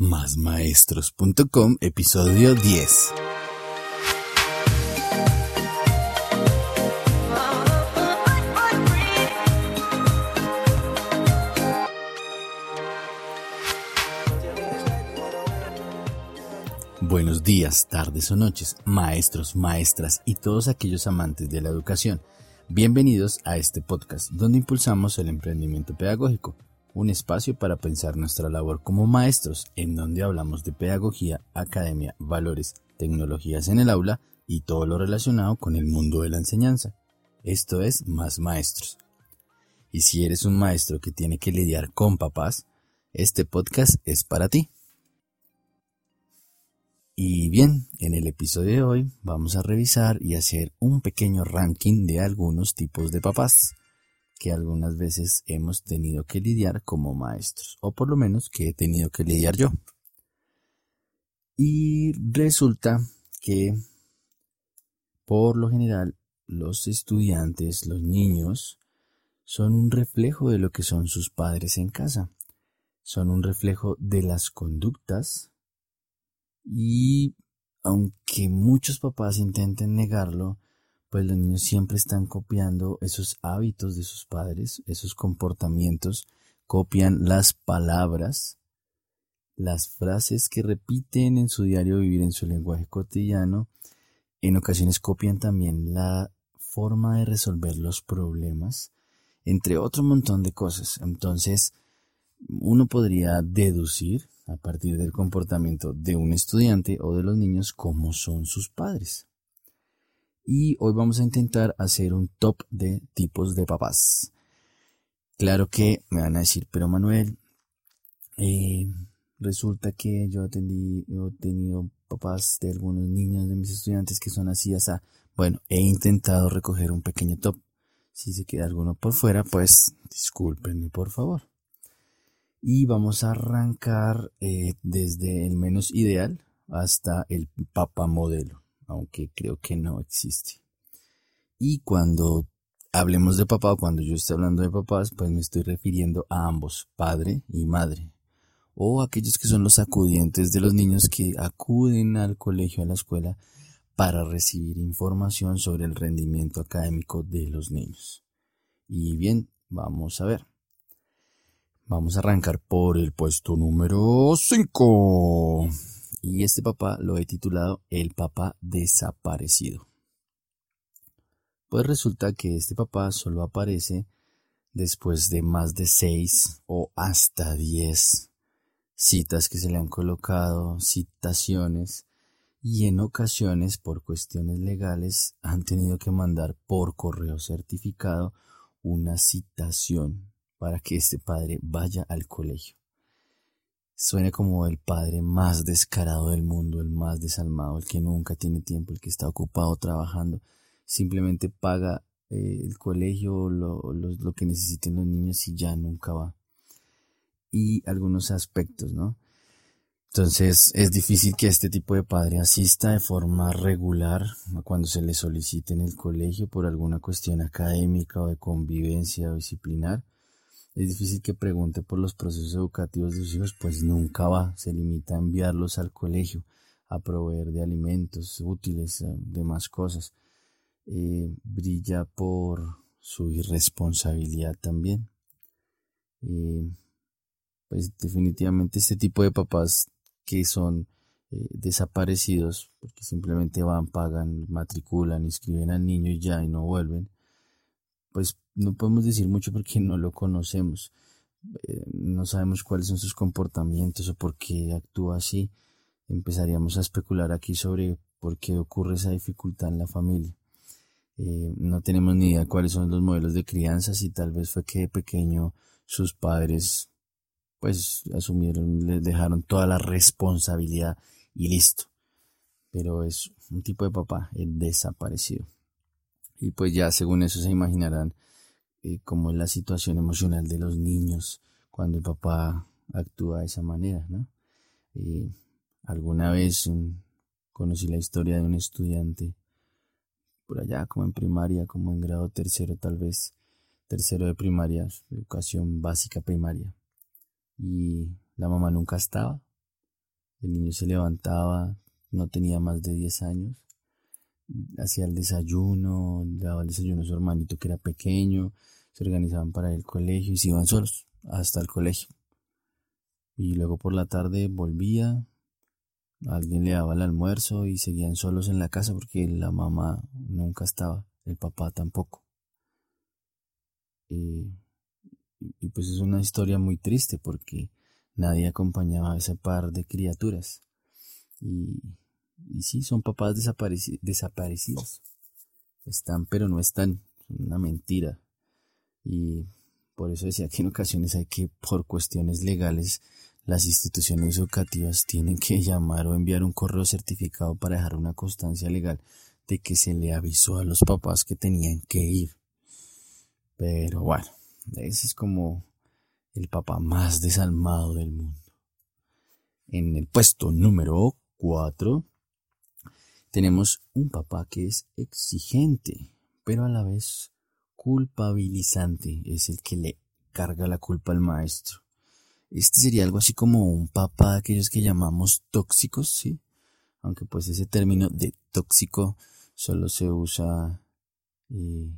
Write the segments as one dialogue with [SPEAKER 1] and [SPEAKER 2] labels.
[SPEAKER 1] Másmaestros.com, episodio 10. Buenos días, tardes o noches, maestros, maestras y todos aquellos amantes de la educación. Bienvenidos a este podcast donde impulsamos el emprendimiento pedagógico un espacio para pensar nuestra labor como maestros, en donde hablamos de pedagogía, academia, valores, tecnologías en el aula y todo lo relacionado con el mundo de la enseñanza. Esto es Más Maestros. Y si eres un maestro que tiene que lidiar con papás, este podcast es para ti. Y bien, en el episodio de hoy vamos a revisar y hacer un pequeño ranking de algunos tipos de papás que algunas veces hemos tenido que lidiar como maestros, o por lo menos que he tenido que lidiar yo. Y resulta que, por lo general, los estudiantes, los niños, son un reflejo de lo que son sus padres en casa. Son un reflejo de las conductas y aunque muchos papás intenten negarlo, pues los niños siempre están copiando esos hábitos de sus padres, esos comportamientos, copian las palabras, las frases que repiten en su diario vivir, en su lenguaje cotidiano, en ocasiones copian también la forma de resolver los problemas, entre otro montón de cosas. Entonces, uno podría deducir a partir del comportamiento de un estudiante o de los niños cómo son sus padres y hoy vamos a intentar hacer un top de tipos de papás. Claro que me van a decir, pero Manuel, eh, resulta que yo he tenido papás de algunos niños de mis estudiantes que son así, así. Bueno, he intentado recoger un pequeño top. Si se queda alguno por fuera, pues discúlpenme por favor. Y vamos a arrancar eh, desde el menos ideal hasta el papá modelo aunque creo que no existe. Y cuando hablemos de papá, o cuando yo esté hablando de papás, pues me estoy refiriendo a ambos, padre y madre. O aquellos que son los acudientes de los niños que acuden al colegio, a la escuela, para recibir información sobre el rendimiento académico de los niños. Y bien, vamos a ver. Vamos a arrancar por el puesto número 5 y este papá lo he titulado El papá desaparecido. Pues resulta que este papá solo aparece después de más de seis o hasta diez citas que se le han colocado, citaciones, y en ocasiones por cuestiones legales han tenido que mandar por correo certificado una citación para que este padre vaya al colegio. Suena como el padre más descarado del mundo, el más desalmado, el que nunca tiene tiempo, el que está ocupado trabajando, simplemente paga eh, el colegio, lo, lo, que necesiten los niños y ya nunca va. Y algunos aspectos, ¿no? Entonces es difícil que este tipo de padre asista de forma regular cuando se le solicite en el colegio por alguna cuestión académica o de convivencia o disciplinar es difícil que pregunte por los procesos educativos de sus hijos, pues nunca va, se limita a enviarlos al colegio, a proveer de alimentos útiles, eh, demás cosas. Eh, brilla por su irresponsabilidad también. Eh, pues definitivamente este tipo de papás que son desaparecidos porque simplemente van, pagan, matriculan, inscriben al niño y ya y no vuelven, pues no podemos decir mucho porque no lo conocemos. Eh, no sabemos cuáles son sus comportamientos o por qué actúa así. Empezaríamos a especular aquí sobre por qué ocurre esa dificultad en la familia. Eh, no tenemos ni idea cuáles son los modelos de crianza, si tal vez fue que de pequeño sus padres pues asumieron, le dejaron toda la responsabilidad y listo. Pero es un tipo de papá, el desaparecido. Y pues ya según eso se imaginarán eh, cómo es la situación emocional de los niños cuando el papá actúa de esa manera, ¿no? Alguna vez conocí la historia de un estudiante por allá, como en primaria, como en grado tercero tal vez, tercero de primaria, educación básica primaria. Y la mamá nunca estaba, El niño se levantaba, no tenía más de 10 años, hacía el desayuno, daba el desayuno a su hermanito que era pequeño, se organizaban para el colegio y se iban solos hasta el colegio. Y luego por la tarde volvía, alguien le daba el almuerzo y seguían solos en la casa porque la mamá nunca estaba, el papá tampoco. Y, y pues es una historia muy triste porque nadie acompañaba a ese par de criaturas. Y, y sí, son papás desaparecidos. Están, pero no están. Una mentira. Y por eso decía que en ocasiones hay que, por cuestiones legales, las instituciones educativas tienen que llamar o enviar un correo certificado para dejar una constancia legal de que se le avisó a los papás que tenían que ir. Pero bueno, ese es como el papá más desalmado del mundo. En el puesto número 4 tenemos un papá que es exigente, pero a la vez culpabilizante. Es el que le carga la culpa al maestro. Este sería algo así como un papá de aquellos que llamamos tóxicos, ¿sí? Aunque pues ese término de tóxico solo se usa eh,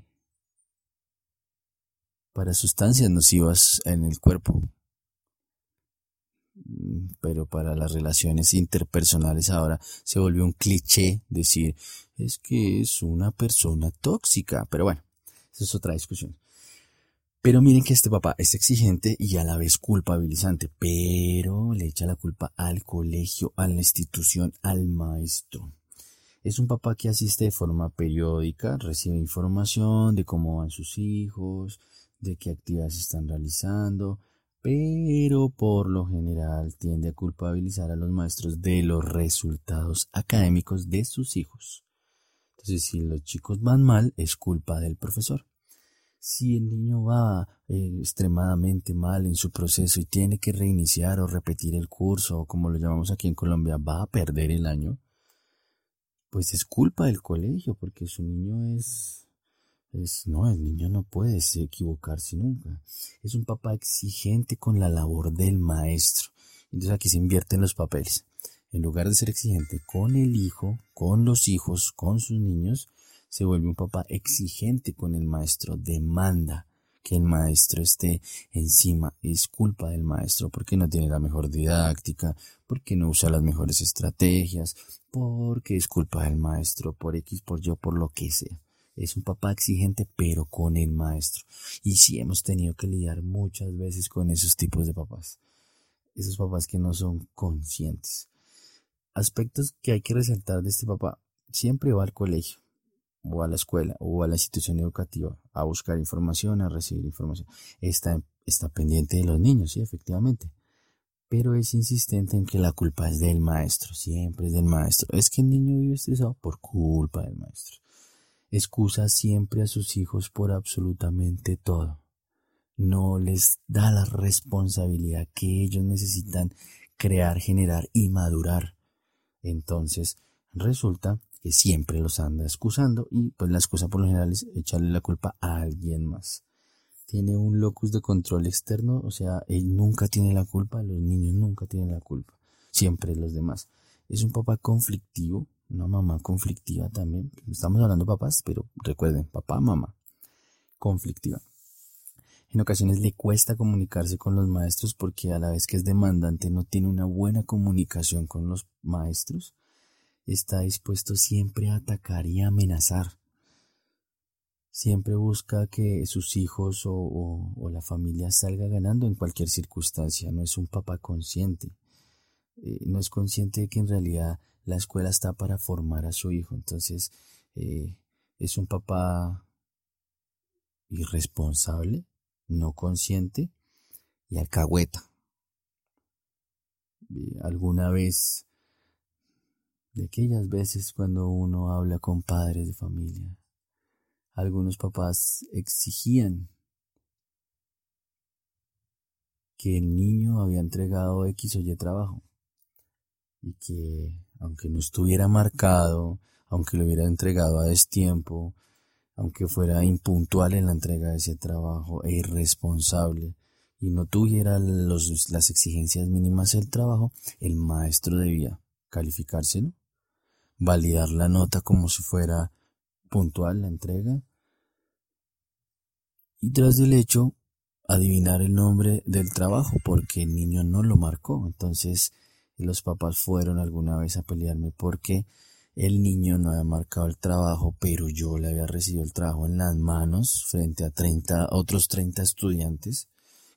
[SPEAKER 1] para sustancias nocivas en el cuerpo. Mm, pero para las relaciones interpersonales ahora se volvió un cliché decir es que es una persona tóxica. Pero bueno, esa es otra discusión. Pero miren que este papá es exigente y a la vez culpabilizante, pero le echa la culpa al colegio, a la institución, al maestro. Es un papá que asiste de forma periódica, recibe información de cómo van sus hijos, de qué actividades están realizando, pero por lo general tiende a culpabilizar a los maestros de los resultados académicos de sus hijos. Entonces, si los chicos van mal, es culpa del profesor. Si el niño va eh, extremadamente mal en su proceso y tiene que reiniciar o repetir el curso, o como lo llamamos aquí en Colombia, va a perder el año, pues es culpa del colegio, porque su niño es es, no, el niño no puede equivocarse nunca. Es un papá exigente con la labor del maestro. Entonces aquí se invierten los papeles. En lugar de ser exigente con el hijo, con los hijos, con sus niños, se vuelve un papá exigente con el maestro. Demanda que el maestro esté encima. Es culpa del maestro porque no tiene la mejor didáctica, porque no usa las mejores estrategias, porque es culpa del maestro por X, por yo, por lo que sea. Es un papá exigente, pero con el maestro. Y sí hemos tenido que lidiar muchas veces con esos tipos de papás. Esos papás que no son conscientes. Aspectos que hay que resaltar de este papá. Siempre va al colegio, o a la escuela, o a la institución educativa, a buscar información, a recibir información. Está, está pendiente de los niños, sí, efectivamente. Pero es insistente en que la culpa es del maestro, siempre es del maestro. Es que el niño vive estresado por culpa del maestro excusa siempre a sus hijos por absolutamente todo. No les da la responsabilidad que ellos necesitan crear, generar y madurar. Entonces, resulta que siempre los anda excusando y pues la excusa por lo general es echarle la culpa a alguien más. Tiene un locus de control externo, o sea, él nunca tiene la culpa, los niños nunca tienen la culpa, siempre los demás. Es un papá conflictivo, una mamá conflictiva también. Estamos hablando papás, pero recuerden, papá, mamá. Conflictiva. En ocasiones le cuesta comunicarse con los maestros porque a la vez que es demandante no tiene una buena comunicación con los maestros. Está dispuesto siempre a atacar y amenazar. Siempre busca que sus hijos o, o la familia salga ganando en cualquier circunstancia. No es un papá consciente. Eh, no es consciente de que en realidad la escuela está para formar a su hijo. Entonces, eh, es un papá irresponsable, no consciente y alcahueta. Alguna vez, de aquellas veces cuando uno habla con padres de familia, algunos papás exigían que el niño había entregado X o Y trabajo y que aunque no estuviera marcado, aunque lo hubiera entregado a destiempo, aunque fuera impuntual en la entrega de ese trabajo e irresponsable, y no tuviera las exigencias mínimas del trabajo, el maestro debía calificárselo, validar la nota como si fuera puntual la entrega y tras del hecho adivinar el nombre del trabajo porque el niño no lo marcó. Entonces los papás fueron alguna vez a pelearme porque el niño no había marcado el trabajo, pero yo le había recibido el trabajo en las manos frente a 30, otros 30 estudiantes.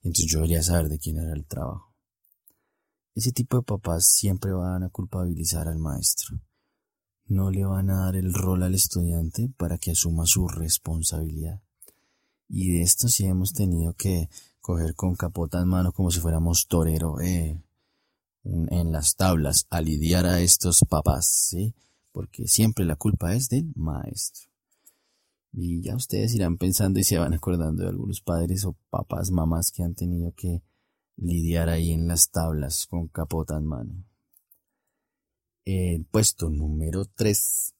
[SPEAKER 1] Entonces yo debería saber de quién era el trabajo. Ese tipo de papás siempre van a culpabilizar al maestro. No le van a dar el rol al estudiante para que asuma su responsabilidad. Y de esto sí hemos tenido que coger con capota en mano como si fuéramos torero eh, en las tablas a lidiar a estos papás, ¿sí? Porque siempre la culpa es del maestro. Y ya ustedes irán pensando y se van acordando de algunos padres o papás, mamás que han tenido que lidiar ahí en las tablas con capota en mano. El puesto número 3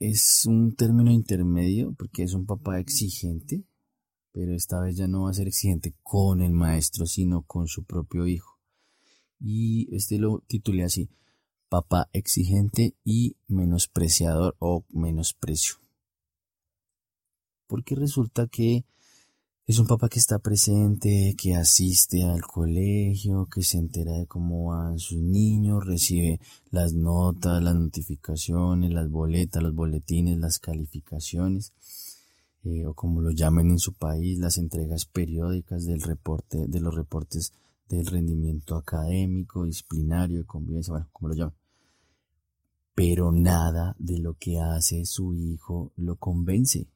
[SPEAKER 1] es un término intermedio porque es un papá exigente, pero esta vez ya no va a ser exigente con el maestro, sino con su propio hijo. Y este lo titulé así, papá exigente y menospreciador o menosprecio. Porque resulta que es un papá que está presente, que asiste al colegio, que se entera de cómo van sus niños, recibe las notas, las notificaciones, las boletas, los boletines, las calificaciones, eh, o como lo llamen en su país, las entregas periódicas del reporte, de los reportes del rendimiento académico, disciplinario, de convivencia, bueno, como lo llaman. Pero nada de lo que hace su hijo lo convence.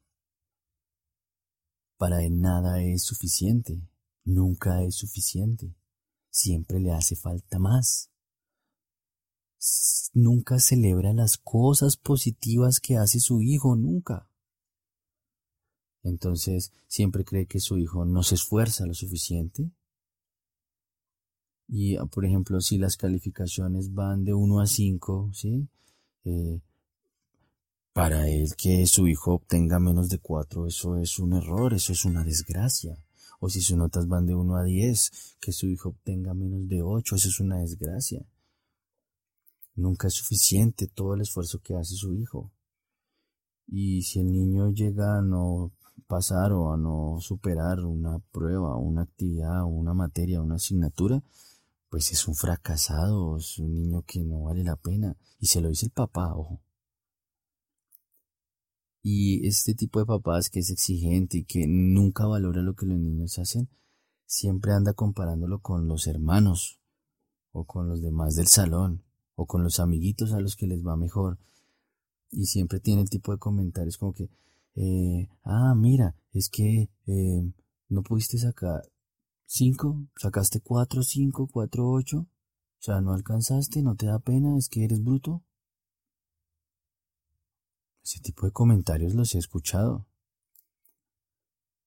[SPEAKER 1] Para él nada es suficiente, nunca es suficiente, siempre le hace falta más. Nunca celebra las cosas positivas que hace su hijo, nunca. Entonces siempre cree que su hijo no se esfuerza lo suficiente. Y, por ejemplo, si las calificaciones van de 1 a 5, ¿sí? Eh, para él que su hijo obtenga menos de cuatro, eso es un error, eso es una desgracia. O si sus notas van de uno a diez, que su hijo obtenga menos de ocho, eso es una desgracia. Nunca es suficiente todo el esfuerzo que hace su hijo. Y si el niño llega a no pasar o a no superar una prueba, una actividad, una materia, una asignatura, pues es un fracasado, es un niño que no vale la pena. Y se lo dice el papá, ojo. Y este tipo de papás que es exigente y que nunca valora lo que los niños hacen, siempre anda comparándolo con los hermanos, o con los demás del salón, o con los amiguitos a los que les va mejor. Y siempre tiene el tipo de comentarios como que, eh, ah, mira, es que eh, no pudiste sacar cinco, sacaste cuatro, cinco, cuatro, ocho, o sea, no alcanzaste, no te da pena, es que eres bruto. Ese tipo de comentarios los he escuchado.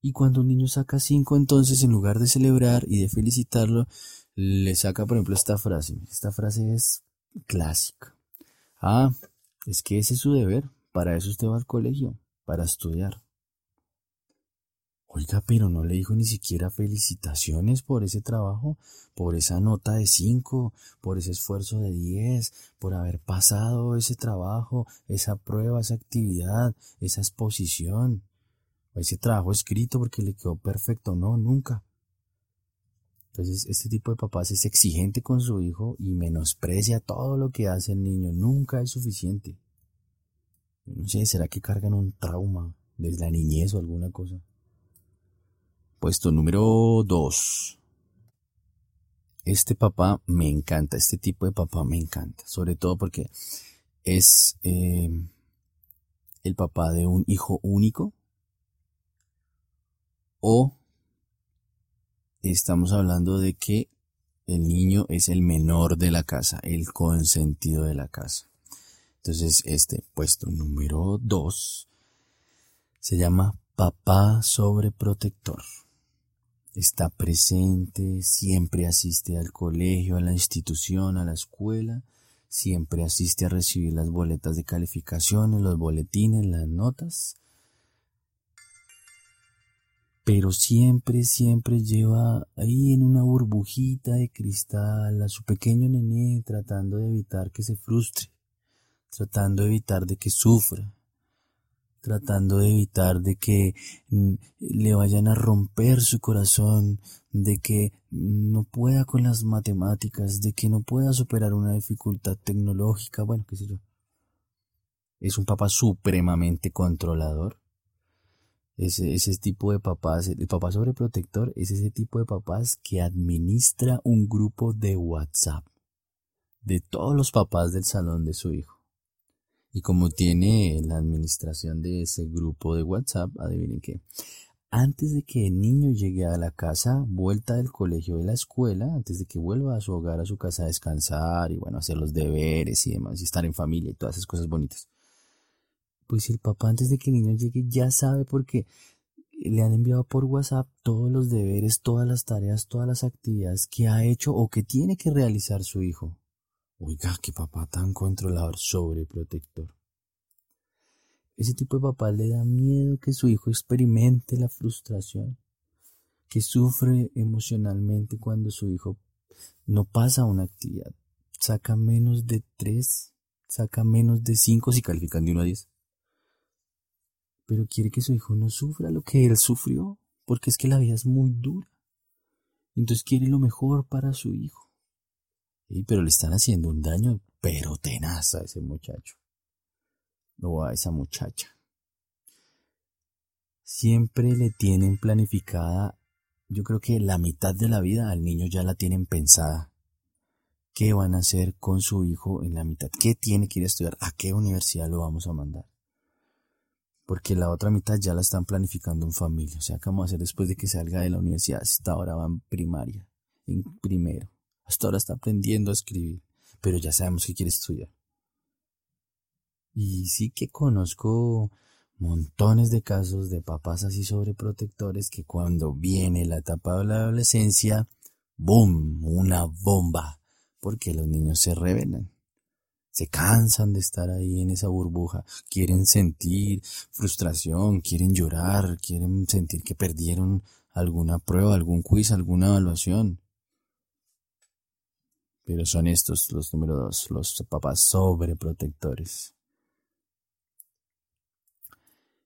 [SPEAKER 1] Y cuando un niño saca cinco, entonces en lugar de celebrar y de felicitarlo, le saca, por ejemplo, esta frase. Esta frase es clásica. Ah, es que ese es su deber. Para eso usted va al colegio, para estudiar. Oiga, pero no le dijo ni siquiera felicitaciones por ese trabajo, por esa nota de 5, por ese esfuerzo de 10, por haber pasado ese trabajo, esa prueba, esa actividad, esa exposición, ese trabajo escrito porque le quedó perfecto. No, nunca. Entonces, este tipo de papás es exigente con su hijo y menosprecia todo lo que hace el niño. Nunca es suficiente. no sé, ¿será que cargan un trauma desde la niñez o alguna cosa? Puesto número 2. Este papá me encanta, este tipo de papá me encanta, sobre todo porque es eh, el papá de un hijo único o estamos hablando de que el niño es el menor de la casa, el consentido de la casa. Entonces este puesto número 2 se llama papá sobreprotector está presente, siempre asiste al colegio, a la institución, a la escuela, siempre asiste a recibir las boletas de calificaciones, los boletines, las notas. pero siempre, siempre lleva ahí en una burbujita de cristal a su pequeño nené tratando de evitar que se frustre, tratando de evitar de que sufra, tratando de evitar de que mm, le vayan a romper su corazón, de que no pueda con las matemáticas, de que no pueda superar una dificultad tecnológica, bueno, qué sé yo. Es un papá supremamente controlador ese, ese tipo de papás, el papá sobreprotector es ese tipo de papás que administra un grupo de WhatsApp de todos los papás del salón de su hijo. Y como tiene la administración de ese grupo de WhatsApp, adivinen qué. Antes de que el niño llegue a la casa, vuelta del colegio de la escuela, antes de que vuelva a su hogar, a su casa a descansar y bueno, hacer los deberes y demás, y estar en familia y todas esas cosas bonitas pues el papá antes de que el niño llegue ya sabe porque le han enviado por WhatsApp todos los deberes, todas las tareas, todas las actividades que ha hecho o que tiene que realizar su hijo. Oiga, qué papá tan controlador, sobreprotector. Ese tipo de papá le da miedo que su hijo experimente la frustración, que sufre emocionalmente cuando su hijo no pasa una actividad, saca menos de tres, saca menos de cinco si califican de uno a diez pero quiere que su hijo no sufra lo que él sufrió, porque es que la vida es muy dura. Entonces quiere lo mejor para su hijo. Pero le están haciendo un daño, pero tenaz a ese muchacho. O a esa muchacha. Siempre le tienen planificada, yo creo que la mitad de la vida al niño ya la tienen pensada. ¿Qué van a hacer con su hijo en la mitad? ¿Qué tiene que ir a estudiar? ¿A qué universidad lo vamos a mandar? porque la otra mitad ya la están planificando en familia. O sea, ¿qué vamos a hacer después de que salga de la universidad? Hasta ahora va en primaria, en primero. Hasta ahora está aprendiendo a escribir, pero ya sabemos que quiere estudiar. Y sí que conozco montones de casos de papás así sobreprotectores que cuando viene la etapa de la adolescencia, ¡boom! Una bomba, porque los niños se rebelan se cansan de estar ahí en esa burbuja, quieren sentir frustración, quieren llorar, quieren sentir que perdieron alguna prueba, algún quiz, alguna evaluación. Pero son estos los número dos, los papás sobreprotectores.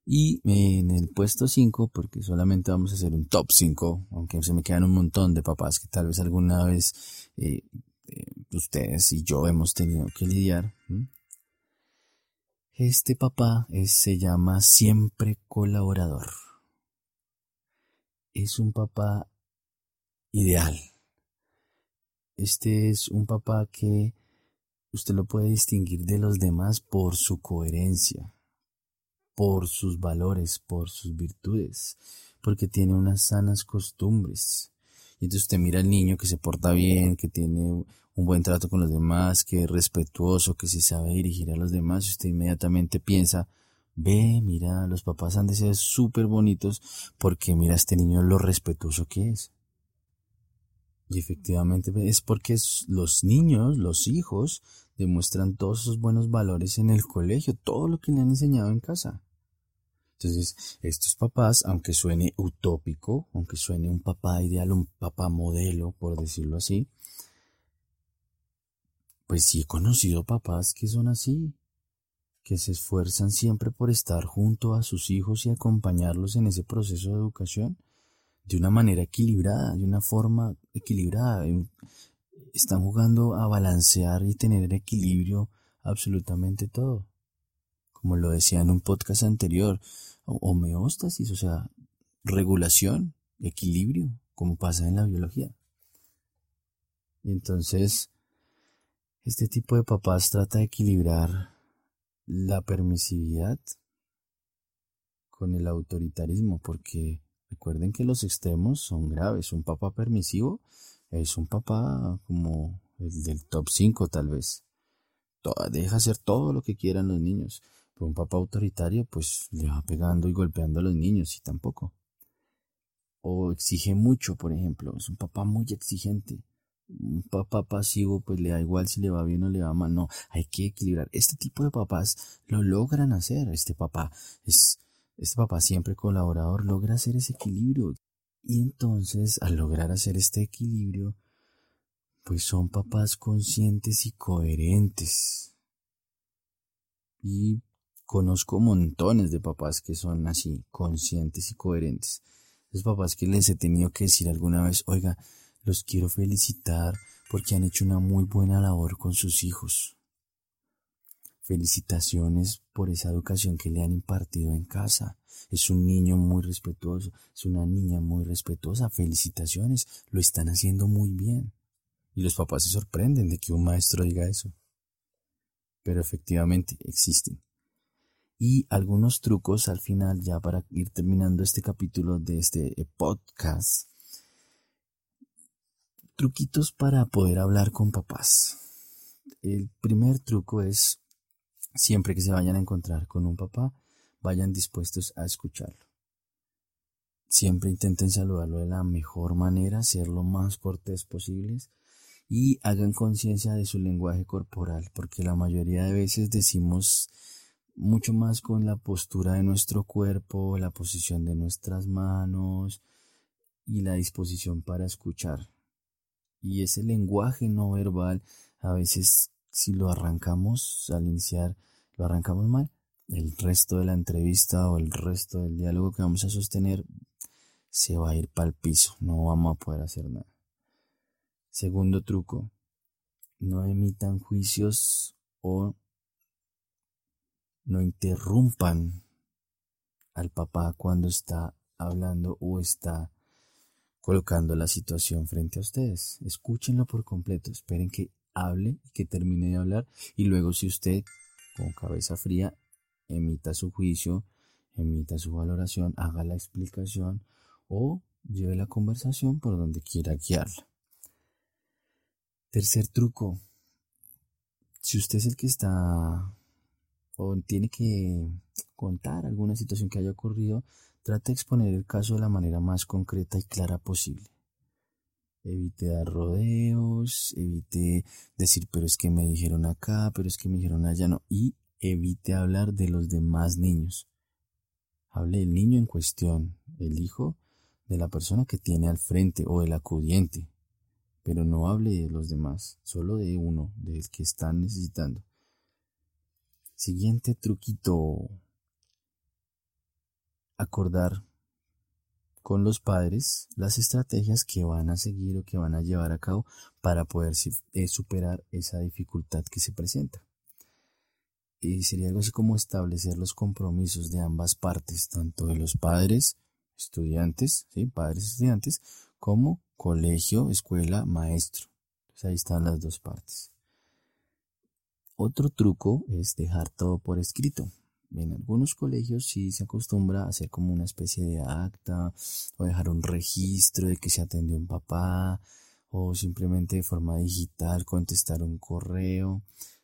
[SPEAKER 1] Y en el puesto 5, porque solamente vamos a hacer un top 5, aunque se me quedan un montón de papás que tal vez alguna vez eh, ustedes y yo hemos tenido que lidiar. Este papá se llama siempre colaborador. Es un papá ideal. Este es un papá que usted lo puede distinguir de los demás por su coherencia, por sus valores, por sus virtudes, porque tiene unas sanas costumbres. Y entonces usted mira al niño que se porta bien, que tiene un buen trato con los demás, que es respetuoso, que se sabe dirigir a los demás, y usted inmediatamente piensa, ve, mira, los papás han de ser súper bonitos porque mira este niño lo respetuoso que es. Y efectivamente es porque los niños, los hijos, demuestran todos esos buenos valores en el colegio, todo lo que le han enseñado en casa. Entonces, estos papás, aunque suene utópico, aunque suene un papá ideal, un papá modelo, por decirlo así, pues sí he conocido papás que son así, que se esfuerzan siempre por estar junto a sus hijos y acompañarlos en ese proceso de educación de una manera equilibrada, de una forma equilibrada. Están jugando a balancear y tener equilibrio absolutamente todo. Como lo decía en un podcast anterior, homeostasis, o sea, regulación, equilibrio, como pasa en la biología. Y entonces, este tipo de papás trata de equilibrar la permisividad con el autoritarismo, porque recuerden que los extremos son graves. Un papá permisivo es un papá como el del top 5 tal vez. Deja hacer todo lo que quieran los niños. Pero un papá autoritario pues le va pegando y golpeando a los niños y tampoco. O exige mucho, por ejemplo. Es un papá muy exigente un papá pasivo pues le da igual si le va bien o le va mal, no, hay que equilibrar. Este tipo de papás lo logran hacer, este papá es este papá siempre colaborador logra hacer ese equilibrio. Y entonces, al lograr hacer este equilibrio, pues son papás conscientes y coherentes. Y conozco montones de papás que son así, conscientes y coherentes. Esos papás que les he tenido que decir alguna vez, oiga, los quiero felicitar porque han hecho una muy buena labor con sus hijos. Felicitaciones por esa educación que le han impartido en casa. Es un niño muy respetuoso, es una niña muy respetuosa. Felicitaciones, lo están haciendo muy bien. Y los papás se sorprenden de que un maestro diga eso. Pero efectivamente existen. Y algunos trucos al final, ya para ir terminando este capítulo de este podcast. Truquitos para poder hablar con papás. El primer truco es Siempre que se vayan a encontrar con un papá, vayan dispuestos a escucharlo. Siempre intenten saludarlo de la mejor manera, ser lo más cortés posibles y hagan conciencia de su lenguaje corporal, porque la mayoría de veces decimos mucho más con la postura de nuestro cuerpo, la posición de nuestras manos y la disposición para escuchar. Y ese lenguaje no verbal a veces si lo arrancamos al iniciar lo arrancamos mal, el resto de la entrevista o el resto del diálogo que vamos a sostener se va a ir para el piso, no vamos a poder hacer nada. Segundo truco, no emitan juicios o no interrumpan al papá cuando está hablando o está colocando la situación frente a ustedes. Escúchenlo por completo, esperen que hable y que termine de hablar y luego si usted con cabeza fría, emita su juicio, emita su valoración, haga la explicación o lleve la conversación por donde quiera guiarla. Tercer truco. Si usted es el que está o tiene que contar alguna situación que haya ocurrido, trate de exponer el caso de la manera más concreta y clara posible. Evite dar rodeos, evite decir, pero es que me dijeron acá, pero es que me dijeron allá, no. Y evite hablar de los demás niños. Hable del niño en cuestión, el hijo de la persona que tiene al frente o el acudiente. Pero no hable de los demás, solo de uno, del que están necesitando. Siguiente truquito. Acordar con los padres las estrategias que van a seguir o que van a llevar a cabo para poder eh, superar esa dificultad que se presenta. Y sería algo así como establecer los compromisos de ambas partes, tanto de los padres, estudiantes, ¿sí? padres estudiantes, como colegio, escuela, maestro. Ahí están las dos partes. Otro truco es dejar todo por escrito. En algunos colegios sí se acostumbra a hacer como una especie de acta o dejar un registro de que se atendió un papá o simplemente de forma digital contestar un correo,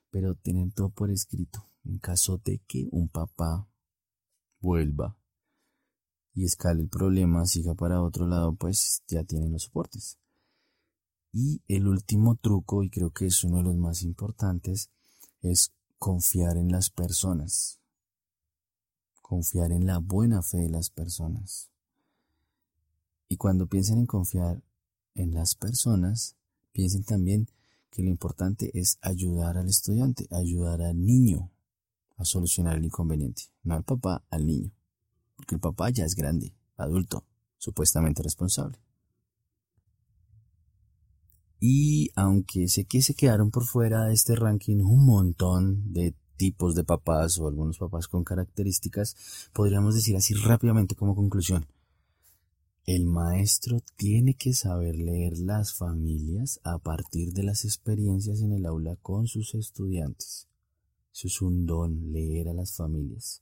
[SPEAKER 1] pero tener todo por escrito en caso de que un papá vuelva y escale el problema, siga para otro lado, pues ya tienen los soportes. Y el último truco, y creo que es uno de los más importantes, es confiar en las personas confiar en la buena fe de las personas. Y cuando piensen en confiar en las personas, piensen también que lo importante es ayudar al estudiante, ayudar al niño a solucionar el inconveniente, no al papá, al niño, porque el papá ya es grande, adulto, supuestamente responsable. Y aunque sé que se quedaron por fuera de este ranking un montón de tipos de papás o algunos papás con características, podríamos decir así rápidamente como conclusión. El maestro tiene que saber leer las familias a partir de las experiencias en el aula con sus estudiantes. Eso es un don, leer a las familias.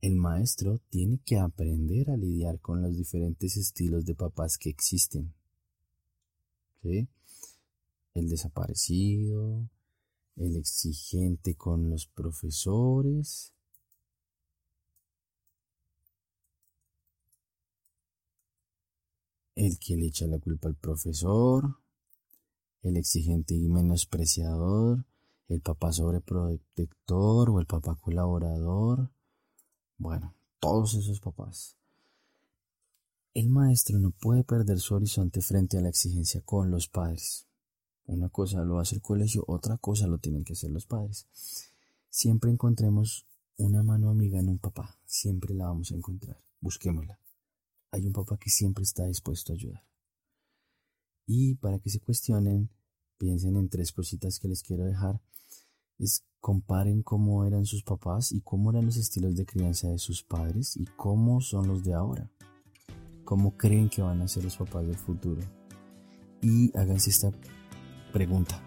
[SPEAKER 1] El maestro tiene que aprender a lidiar con los diferentes estilos de papás que existen. El desaparecido, el exigente con los profesores, el que le echa la culpa al profesor, el exigente y menospreciador, el papá sobreprotector o el papá colaborador. Bueno, todos esos papás. El maestro no puede perder su horizonte frente a la exigencia con los padres. Una cosa lo hace el colegio, otra cosa lo tienen que hacer los padres. Siempre encontremos una mano amiga en un papá, siempre la vamos a encontrar. Busquémosla. Hay un papá que siempre está dispuesto a ayudar. Y para que se cuestionen, piensen en tres cositas que les quiero dejar. Es comparen cómo eran sus papás y cómo eran los estilos de crianza de sus padres y cómo son los de ahora cómo creen que van a ser los papás del futuro. Y háganse esta pregunta.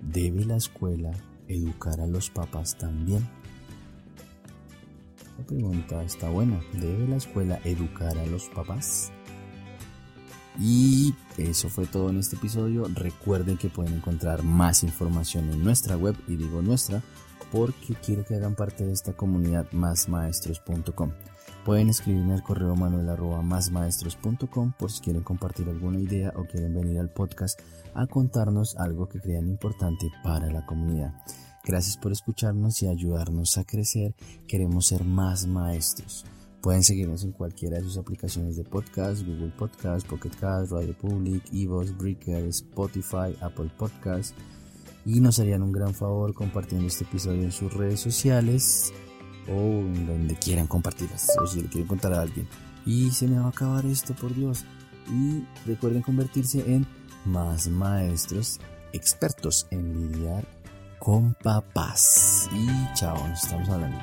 [SPEAKER 1] ¿Debe la escuela educar a los papás también? La pregunta está buena. ¿Debe la escuela educar a los papás? Y eso fue todo en este episodio. Recuerden que pueden encontrar más información en nuestra web, y digo nuestra, porque quiero que hagan parte de esta comunidad másmaestros.com. Pueden escribirme al correo manuel por si quieren compartir alguna idea o quieren venir al podcast a contarnos algo que crean importante para la comunidad. Gracias por escucharnos y ayudarnos a crecer. Queremos ser más maestros. Pueden seguirnos en cualquiera de sus aplicaciones de podcast, Google Podcast, Pocket Cast, Radio Public, Evox, Breaker, Spotify, Apple Podcast. Y nos harían un gran favor compartiendo este episodio en sus redes sociales o en donde quieran compartirlas o si le quieren contar a alguien. Y se me va a acabar esto, por Dios. Y recuerden convertirse en más maestros expertos en lidiar con papás. Y chao, nos estamos hablando.